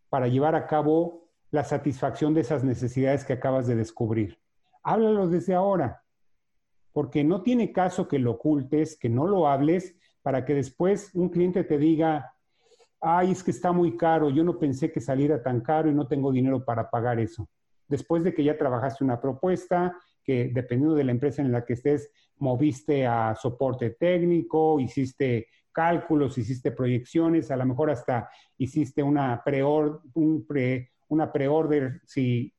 para llevar a cabo la satisfacción de esas necesidades que acabas de descubrir. Háblalo desde ahora, porque no tiene caso que lo ocultes, que no lo hables, para que después un cliente te diga, ay, es que está muy caro, yo no pensé que saliera tan caro y no tengo dinero para pagar eso. Después de que ya trabajaste una propuesta, que dependiendo de la empresa en la que estés, moviste a soporte técnico, hiciste cálculos, hiciste proyecciones, a lo mejor hasta hiciste una un pre, una preorder, si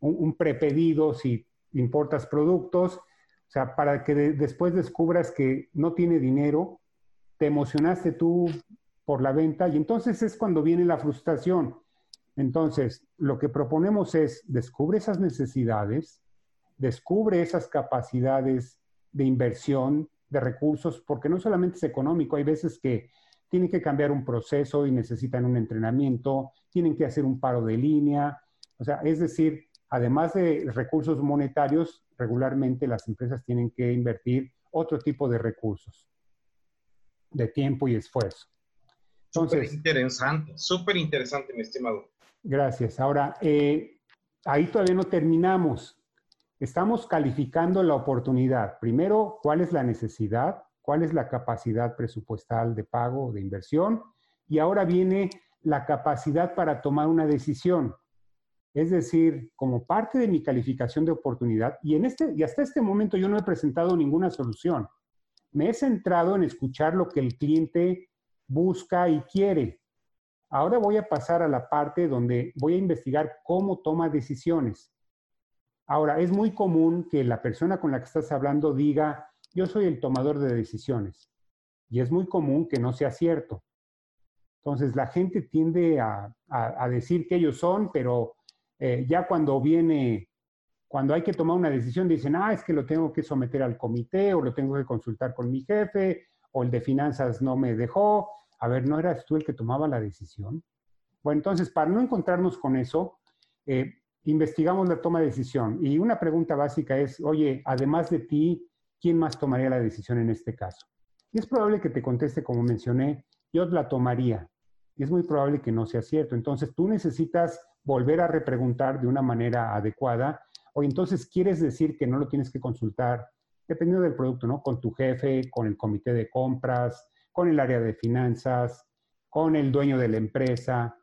un, un, prepedido, si importas productos, o sea, para que después descubras que no tiene dinero, te emocionaste tú por la venta y entonces es cuando viene la frustración. Entonces, lo que proponemos es, descubre esas necesidades, descubre esas capacidades de inversión, de recursos, porque no solamente es económico, hay veces que tienen que cambiar un proceso y necesitan un entrenamiento, tienen que hacer un paro de línea, o sea, es decir, además de recursos monetarios, regularmente las empresas tienen que invertir otro tipo de recursos, de tiempo y esfuerzo. Súper interesante, súper interesante, mi estimado. Gracias. Ahora, eh, ahí todavía no terminamos. Estamos calificando la oportunidad. Primero, ¿cuál es la necesidad? ¿Cuál es la capacidad presupuestal de pago, de inversión? Y ahora viene la capacidad para tomar una decisión. Es decir, como parte de mi calificación de oportunidad, y, en este, y hasta este momento yo no he presentado ninguna solución. Me he centrado en escuchar lo que el cliente busca y quiere. Ahora voy a pasar a la parte donde voy a investigar cómo toma decisiones. Ahora, es muy común que la persona con la que estás hablando diga, yo soy el tomador de decisiones. Y es muy común que no sea cierto. Entonces, la gente tiende a, decir que ellos son, pero eh, ya cuando viene, cuando hay que tomar una decisión, dicen, ah, es que lo tengo que someter al comité o lo tengo que consultar con mi jefe o el de finanzas no me dejó. A ver, ¿no eras tú el que tomaba la decisión? Bueno, entonces, para no encontrarnos con eso, eh, investigamos la toma de decisión. Y una pregunta básica es, oye, además de ti, ¿quién más tomaría la decisión en este caso? Y es probable que te conteste, como mencioné, yo la tomaría. Y es muy probable que no sea cierto. Entonces, tú necesitas volver a repreguntar de una manera adecuada. O entonces quieres decir que no lo tienes que consultar, dependiendo del producto, ¿no? Con tu jefe, con el comité de compras, con el área de finanzas, con el dueño de la empresa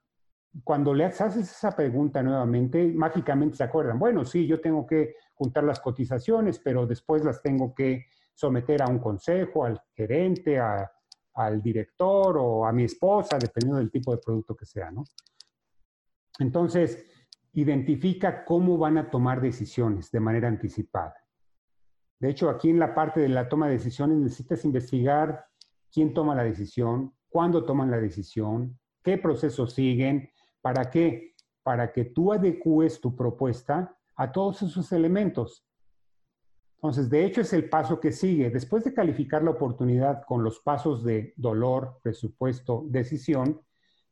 cuando le haces esa pregunta nuevamente, mágicamente se acuerdan, bueno, sí, yo tengo que juntar las cotizaciones, pero después las tengo que someter a un consejo, al gerente, al director o a mi esposa, dependiendo del tipo de producto que sea, ¿no? Entonces, identifica cómo van a tomar decisiones de manera anticipada. De hecho, aquí en la parte de la toma de decisiones necesitas investigar quién toma la decisión, cuándo toman la decisión, qué procesos siguen, ¿Para qué? Para que tú adecúes tu propuesta a todos esos elementos. Entonces, de hecho, es el paso que sigue. Después de calificar la oportunidad con los pasos de dolor, presupuesto, decisión,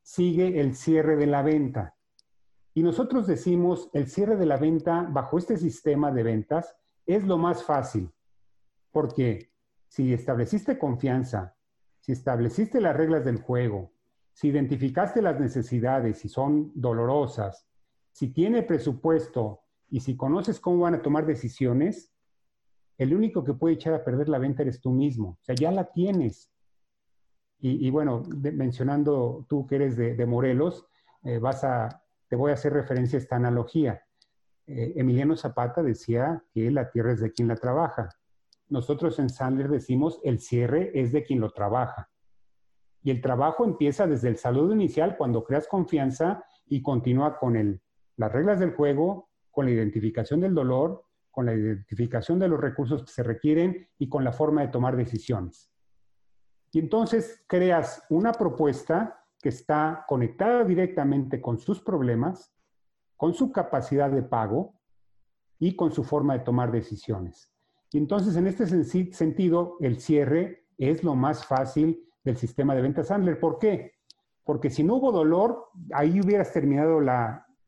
sigue el cierre de la venta. Y nosotros decimos, el cierre de la venta bajo este sistema de ventas es lo más fácil, porque si estableciste confianza, si estableciste las reglas del juego, si identificaste las necesidades, y son dolorosas, si tiene presupuesto y si conoces cómo van a tomar decisiones, el único que puede echar a perder la venta eres tú mismo. O sea, ya la tienes. Y, bueno, mencionando tú que eres de, Morelos, eh, vas a, te voy a hacer referencia a esta analogía. Eh, Emiliano Zapata decía que la tierra es de quien la trabaja. Nosotros en Sandler decimos el cierre es de quien lo trabaja. Y el trabajo empieza desde el saludo inicial, cuando creas confianza y continúa con el, las reglas del juego, con la identificación del dolor, con la identificación de los recursos que se requieren y con la forma de tomar decisiones. Y entonces creas una propuesta que está conectada directamente con sus problemas, con su capacidad de pago y con su forma de tomar decisiones. Y entonces en este sentido, el cierre es lo más fácil del sistema de ventas Sandler. ¿Por qué? Porque si no hubo dolor, ahí hubieras terminado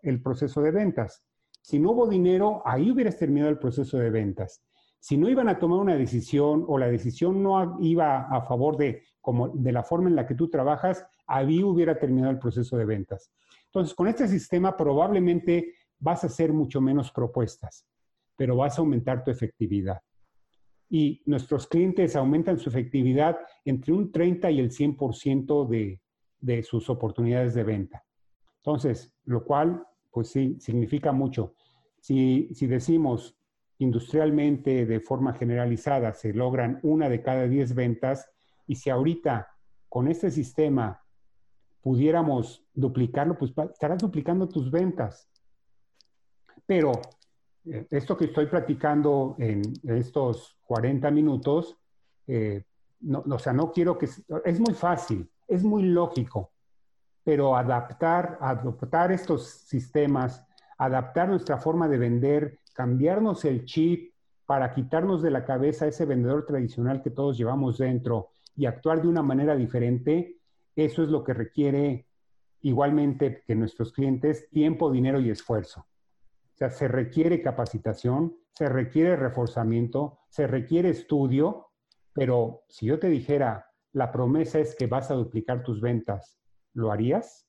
el proceso de ventas. Si no hubo dinero, ahí hubieras terminado el proceso de ventas. Si no iban a tomar una decisión o la decisión no iba a favor de, como, de la forma en la que tú trabajas, ahí hubiera terminado el proceso de ventas. Entonces, con este sistema probablemente vas a hacer mucho menos propuestas, pero vas a aumentar tu efectividad y nuestros clientes aumentan su efectividad entre un 30 y el 100% de, de sus oportunidades de venta. Entonces, lo cual, pues sí, significa mucho. Si, si decimos industrialmente, de forma generalizada, se logran una de cada 10 ventas, y si ahorita con este sistema pudiéramos duplicarlo, pues estarás duplicando tus ventas. Pero esto que estoy platicando en estos 40 minutos, eh, no, o sea, no quiero que... Es muy fácil, es muy lógico, pero adaptar, adoptar estos sistemas, adaptar nuestra forma de vender, cambiarnos el chip para quitarnos de la cabeza ese vendedor tradicional que todos llevamos dentro y actuar de una manera diferente, eso es lo que requiere igualmente que nuestros clientes tiempo, dinero y esfuerzo sea, se requiere capacitación, se requiere reforzamiento, se requiere estudio, pero si yo te dijera, la promesa es que vas a duplicar tus ventas, ¿lo harías?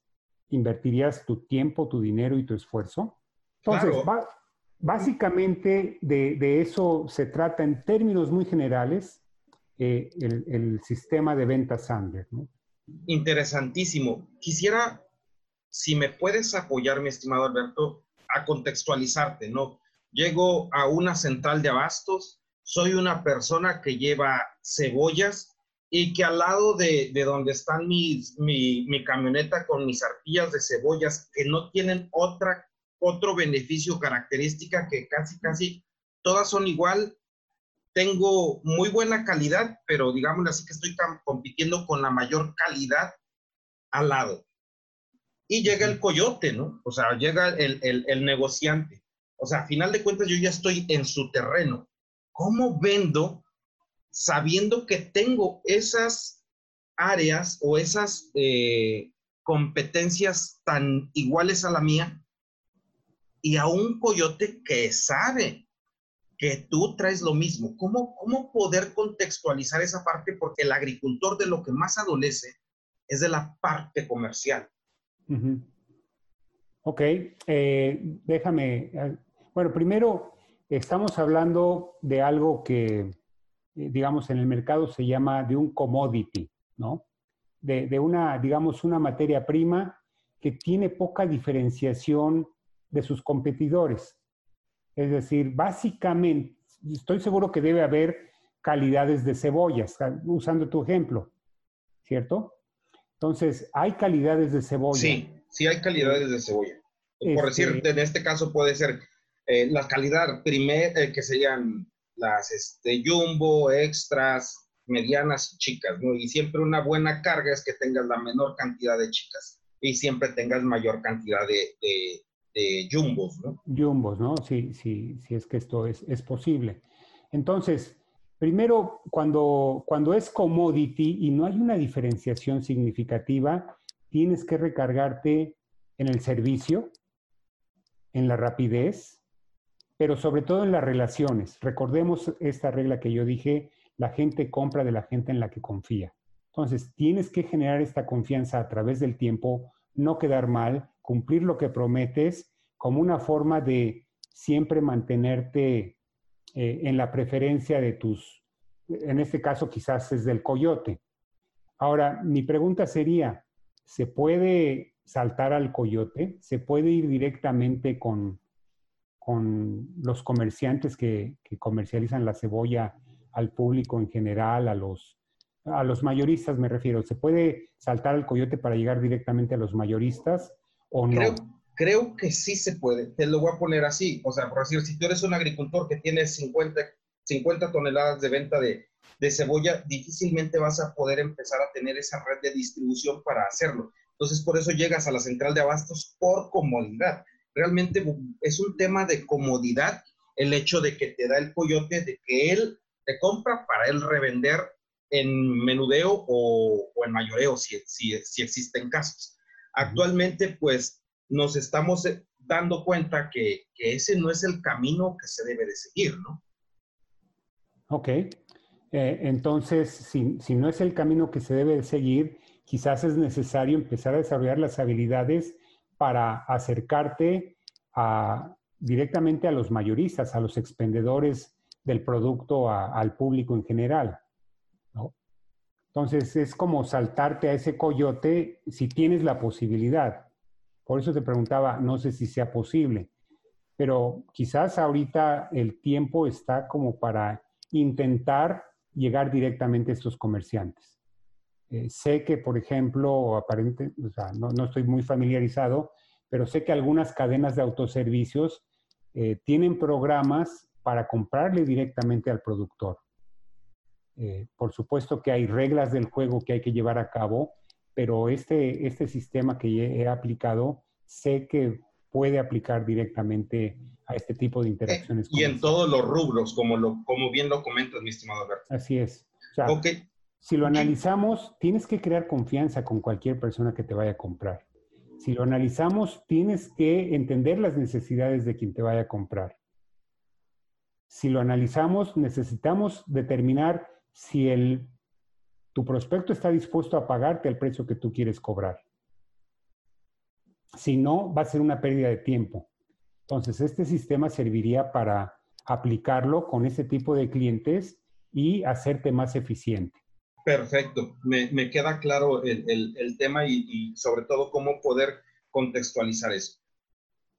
¿Invertirías tu tiempo, tu dinero y tu esfuerzo? Entonces, básicamente de, eso se trata en términos muy generales eh, el, sistema de ventas Sander. Interesantísimo. Quisiera, si me puedes apoyar, mi estimado Alberto, a contextualizarte, ¿no? Llego a una central de abastos, soy una persona que lleva cebollas y que al lado de, de donde están mis, mi, mi, camioneta con mis arpillas de cebollas, que no tienen otra, otro beneficio característica que casi, casi todas son igual, tengo muy buena calidad, pero digamos así que estoy compitiendo con la mayor calidad al lado. Y llega el coyote, ¿no? O sea, llega el, el, el negociante. O sea, a final de cuentas yo ya estoy en su terreno. ¿Cómo vendo sabiendo que tengo esas áreas o esas eh, competencias tan iguales a la mía y a un coyote que sabe que tú traes lo mismo. ¿Cómo, ¿Cómo poder contextualizar esa parte? Porque el agricultor de lo que más adolece es de la parte comercial. Ok, eh, déjame, eh, bueno, primero estamos hablando de algo que, eh, digamos, en el mercado se llama de un commodity, ¿no? De, de una, digamos, una materia prima que tiene poca diferenciación de sus competidores. Es decir, básicamente, estoy seguro que debe haber calidades de cebollas, usando tu ejemplo, ¿cierto? Entonces, hay calidades de cebolla. Sí, sí hay calidades de cebolla. Por decir, este en este caso puede ser eh, la calidad primer, eh, que serían las este, jumbo, extras, medianas y chicas, ¿no? Y siempre una buena carga es que tengas la menor cantidad de chicas y siempre tengas mayor cantidad de, de jumbos, ¿no? Jumbos, ¿no? Sí, sí, sí es que esto es, es posible. Entonces, primero, cuando, cuando es commodity y no hay una diferenciación significativa, tienes que recargarte en el servicio, en la rapidez, pero sobre todo en las relaciones. Recordemos esta regla que yo dije, la gente compra de la gente en la que confía. Entonces, tienes que generar esta confianza a través del tiempo, no quedar mal, cumplir lo que prometes como una forma de siempre mantenerte eh, en la preferencia de tus, en este caso quizás es del coyote. Ahora, mi pregunta sería, ¿se puede saltar al coyote? ¿Se puede ir directamente con, con los comerciantes que, que comercializan la cebolla al público en general, a los, a los mayoristas me refiero? ¿Se puede saltar al coyote para llegar directamente a los mayoristas? ¿O no? Creo que sí se puede. Te lo voy a poner así. O sea, por decir, si tú eres un agricultor que tiene 50, 50 toneladas de venta de, de cebolla, difícilmente vas a poder empezar a tener esa red de distribución para hacerlo. Entonces, por eso llegas a la central de abastos por comodidad. Realmente es un tema de comodidad el hecho de que te da el coyote, de que él te compra para él revender en menudeo o, o en mayoreo, si, si, si existen casos. Actualmente, pues, nos estamos eh, dando cuenta que, ese no es el camino que se debe de seguir, ¿no? Ok. Eh, entonces, si, no es el camino que se debe de seguir, quizás es necesario empezar a desarrollar las habilidades para acercarte directamente a los mayoristas, a los expendedores del producto, al público en general. Entonces, es como saltarte a ese coyote si tienes la posibilidad. Por eso te preguntaba, no sé si sea posible, pero quizás ahorita el tiempo está como para intentar llegar directamente a estos comerciantes. Eh, sé que, por ejemplo, aparente, o sea, no, no, estoy muy familiarizado, pero sé que algunas cadenas de autoservicios eh, tienen programas para comprarle directamente al productor. Eh, por supuesto que hay reglas del juego que hay que llevar a cabo, pero este, este sistema que he aplicado sé que puede aplicar directamente a este tipo de interacciones. y en todos los rubros, como, lo, como bien lo comentas, mi estimado Alberto. Así es. O sea, okay. Si lo analizamos, tienes que crear confianza con cualquier persona que te vaya a comprar. Si lo analizamos, tienes que entender las necesidades de quien te vaya a comprar. Si lo analizamos, necesitamos determinar si el tu prospecto está dispuesto a pagarte el precio que tú quieres cobrar. Si no, va a ser una pérdida de tiempo. Entonces, este sistema serviría para aplicarlo con ese tipo de clientes y hacerte más eficiente. Perfecto, me, queda claro el, tema y, y, sobre todo cómo poder contextualizar eso.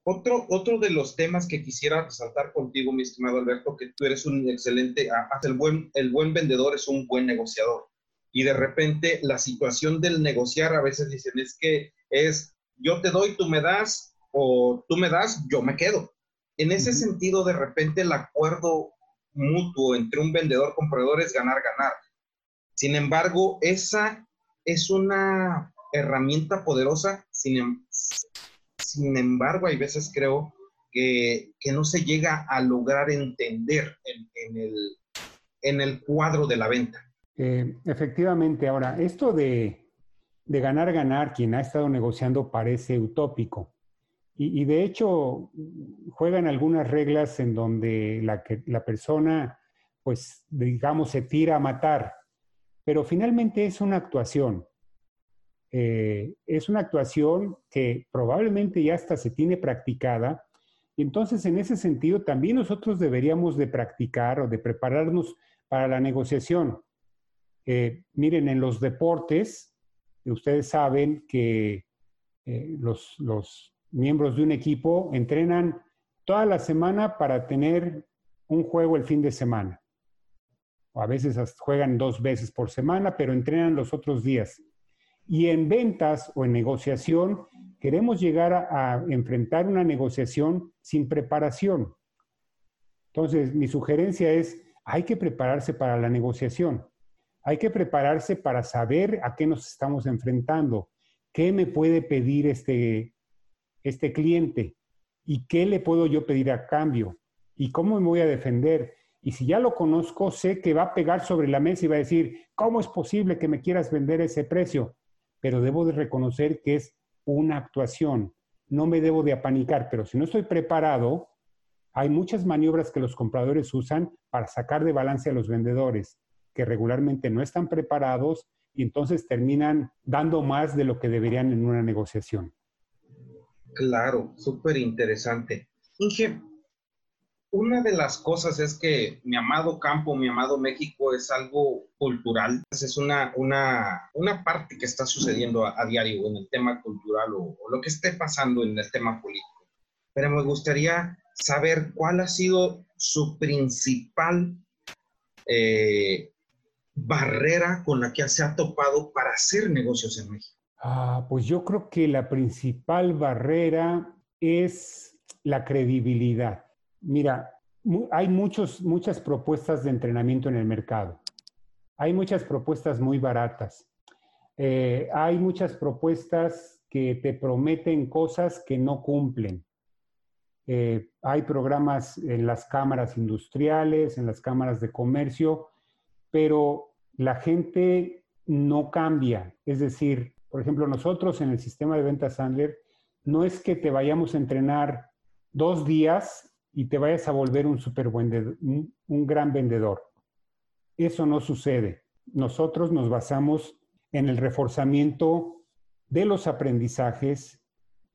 Otro, otro de los temas que quisiera resaltar contigo, mi estimado Alberto, que tú eres un excelente, el buen, el buen vendedor es un buen negociador. Y de repente la situación del negociar a veces dicen es que es yo te doy, tú me das, o tú me das, yo me quedo. En ese sentido, de repente el acuerdo mutuo entre un vendedor comprador es ganar, ganar. Sin embargo, esa es una herramienta poderosa, sin, em, sin embargo, hay veces creo que, no se llega a lograr entender en, el, en el, cuadro de la venta. Eh, efectivamente, ahora, esto de, de, ganar, ganar, quien ha estado negociando parece utópico. Y, de hecho, juegan algunas reglas en donde la, la persona, pues, digamos, se tira a matar, pero finalmente es una actuación. Eh, es una actuación que probablemente ya hasta se tiene practicada. Y entonces, en ese sentido, también nosotros deberíamos de practicar o de prepararnos para la negociación. Eh, miren, en los deportes, ustedes saben que eh, los miembros de un equipo entrenan toda la semana para tener un juego el fin de semana. O a veces juegan dos veces por semana, pero entrenan los otros días. Y en ventas o en negociación, queremos llegar a, enfrentar una negociación sin preparación. Entonces, mi sugerencia es, hay que prepararse para la negociación. Hay que prepararse para saber a qué nos estamos enfrentando, qué me puede pedir este, este cliente y qué le puedo yo pedir a cambio y cómo me voy a defender. Y si ya lo conozco, sé que va a pegar sobre la mesa y va a decir, ¿cómo es posible que me quieras vender ese precio? pero debo de reconocer que es una actuación. No me debo de apanicar, pero si no estoy preparado, hay muchas maniobras que los compradores usan para sacar de balance a los vendedores, que regularmente no están preparados y entonces terminan dando más de lo que deberían en una negociación. Claro, súper interesante. Inge, una de las cosas es que mi amado campo, mi amado México es algo cultural, es una, una, una parte que está sucediendo a, diario en el tema cultural o, lo que esté pasando en el tema político. Pero me gustaría saber cuál ha sido su principal eh, barrera con la que se ha topado para hacer negocios en México. Ah, pues yo creo que la principal barrera es la credibilidad. Mira, hay muchos, muchas propuestas de entrenamiento en el mercado. Hay muchas propuestas muy baratas. Eh, hay muchas propuestas que te prometen cosas que no cumplen. Eh, hay programas en las cámaras industriales, en las cámaras de comercio, pero la gente no cambia. Es decir, por ejemplo, nosotros en el sistema de ventas Sandler, no es que te vayamos a entrenar dos días y te vayas a volver un, super un, gran vendedor. Eso no sucede. Nosotros nos basamos en el reforzamiento de los aprendizajes,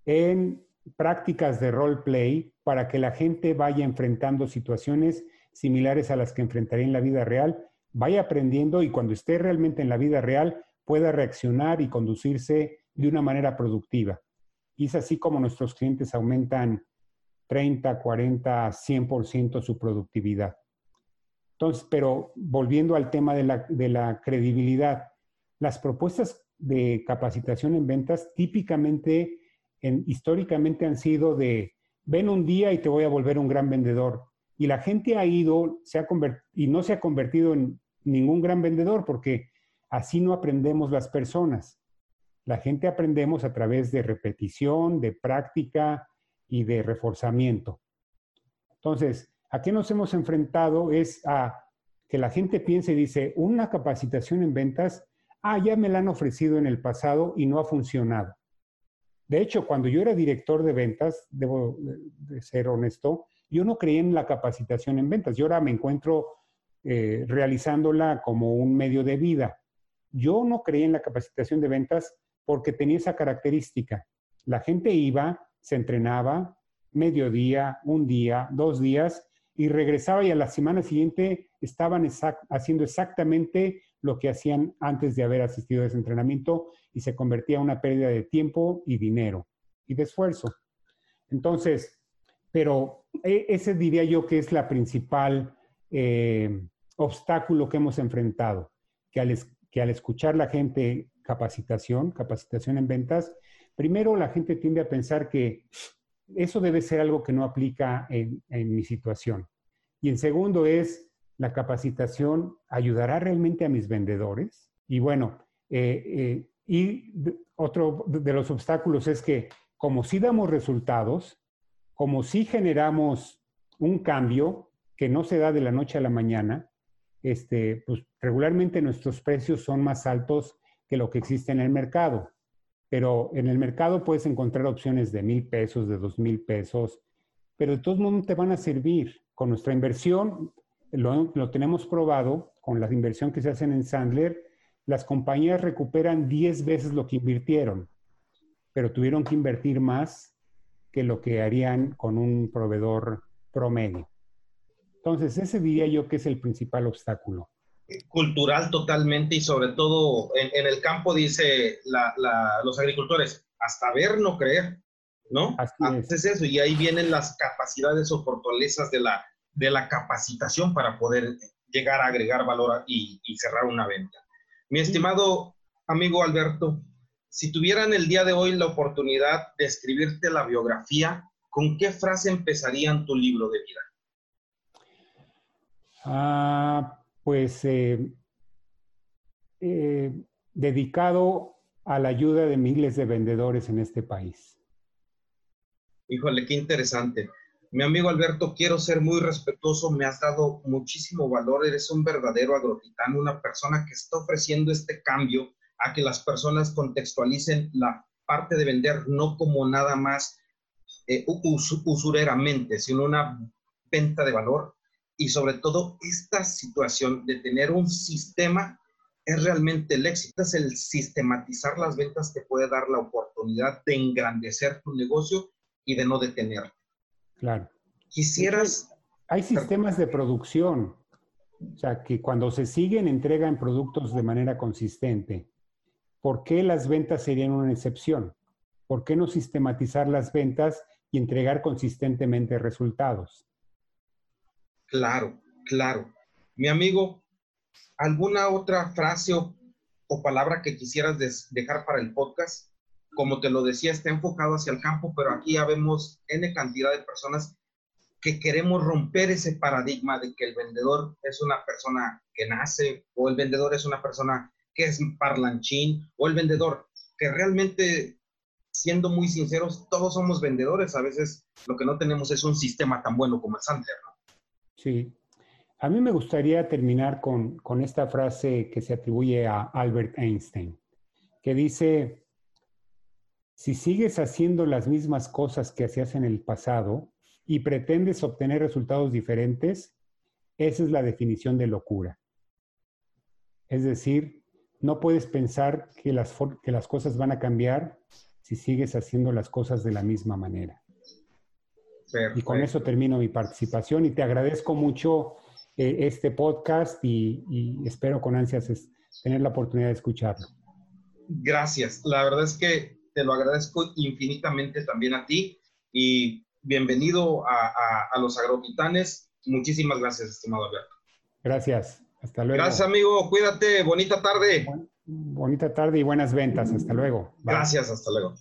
en prácticas de role play para que la gente vaya enfrentando situaciones similares a las que enfrentaría en la vida real, vaya aprendiendo y cuando esté realmente en la vida real pueda reaccionar y conducirse de una manera productiva. Y es así como nuestros clientes aumentan 30, 40, 100% su productividad. Entonces, pero volviendo al tema de la, de la credibilidad, las propuestas de capacitación en ventas típicamente, en, históricamente han sido de, ven un día y te voy a volver un gran vendedor. Y la gente ha ido se ha y no se ha convertido en ningún gran vendedor porque así no aprendemos las personas. La gente aprendemos a través de repetición, de práctica, y de reforzamiento. Entonces, ¿a qué nos hemos enfrentado? Es a que la gente piense y dice, una capacitación en ventas, ah, ya me la han ofrecido en el pasado y no ha funcionado. De hecho, cuando yo era director de ventas, debo de ser honesto, yo no creía en la capacitación en ventas. Yo ahora me encuentro eh, realizándola como un medio de vida. Yo no creía en la capacitación de ventas porque tenía esa característica. La gente iba, se entrenaba mediodía, un día, dos días, y regresaba y a la semana siguiente estaban haciendo exactamente lo que hacían antes de haber asistido a ese entrenamiento y se convertía en una pérdida de tiempo y dinero y de esfuerzo. Entonces, pero e, ese diría yo que es la principal eh, obstáculo que hemos enfrentado, que al, escuchar la gente capacitación, capacitación en ventas, primero la gente tiende a pensar que eso debe ser algo que no aplica en, mi situación. Y en segundo es, la capacitación ayudará realmente a mis vendedores. Y bueno, eh, eh, y otro de los obstáculos es que como si damos resultados, como si generamos un cambio que no se da de la noche a la mañana, este, pues regularmente nuestros precios son más altos que lo que existe en el mercado. Pero en el mercado puedes encontrar opciones de mil pesos, de dos mil pesos, pero de todos modos te van a servir. Con nuestra inversión, lo, lo tenemos probado, con la inversión que se hacen en Sandler, las compañías recuperan 10 veces lo que invirtieron, pero tuvieron que invertir más que lo que harían con un proveedor promedio. Entonces, ese diría yo que es el principal obstáculo. Cultural totalmente y sobre todo en, el campo, dice los agricultores, hasta ver, no creer, ¿no? Así es. eso y ahí vienen las capacidades o fortalezas de la, de la capacitación para poder llegar a agregar valor y, y cerrar una venta. Mi estimado amigo Alberto, si tuvieran el día de hoy la oportunidad de escribirte la biografía, ¿con qué frase empezarían tu libro de vida? Ah, pues eh, eh, dedicado a la ayuda de miles de vendedores en este país. Híjole, qué interesante. Mi amigo Alberto, quiero ser muy respetuoso, me has dado muchísimo valor, eres un verdadero agrotitano, una persona que está ofreciendo este cambio a que las personas contextualicen la parte de vender no como nada más eh, usureramente, sino una venta de valor y sobre todo esta situación de tener un sistema es realmente el éxito, es el sistematizar las ventas que puede dar la oportunidad de engrandecer tu negocio y de no detener. Claro. Quisieras... Hay sistemas de producción, o sea, que cuando se siguen entregan productos de manera consistente. ¿Por qué las ventas serían una excepción? ¿Por qué no sistematizar las ventas y entregar consistentemente resultados? Claro, claro. Mi amigo, ¿alguna otra frase o, palabra que quisieras dejar para el podcast? Como te lo decía, está enfocado hacia el campo, pero aquí ya vemos N cantidad de personas que queremos romper ese paradigma de que el vendedor es una persona que nace o el vendedor es una persona que es parlanchín o el vendedor que realmente, siendo muy sinceros, todos somos vendedores. A veces lo que no tenemos es un sistema tan bueno como el Sandler. Sí. A mí me gustaría terminar con, con esta frase que se atribuye a Albert Einstein, que dice, si sigues haciendo las mismas cosas que hacías en el pasado y pretendes obtener resultados diferentes, esa es la definición de locura. Es decir, no puedes pensar que las, que las cosas van a cambiar si sigues haciendo las cosas de la misma manera. Y con eso termino mi participación y te agradezco mucho eh, este podcast y, espero con ansias tener la oportunidad de escucharlo. Gracias. La verdad es que te lo agradezco infinitamente también a ti y bienvenido a, a los agrotitanes. Muchísimas gracias, estimado Alberto. Gracias. Hasta luego. Gracias, amigo. Cuídate. Bonita tarde. Bonita tarde y buenas ventas. Hasta luego. Gracias. Hasta luego.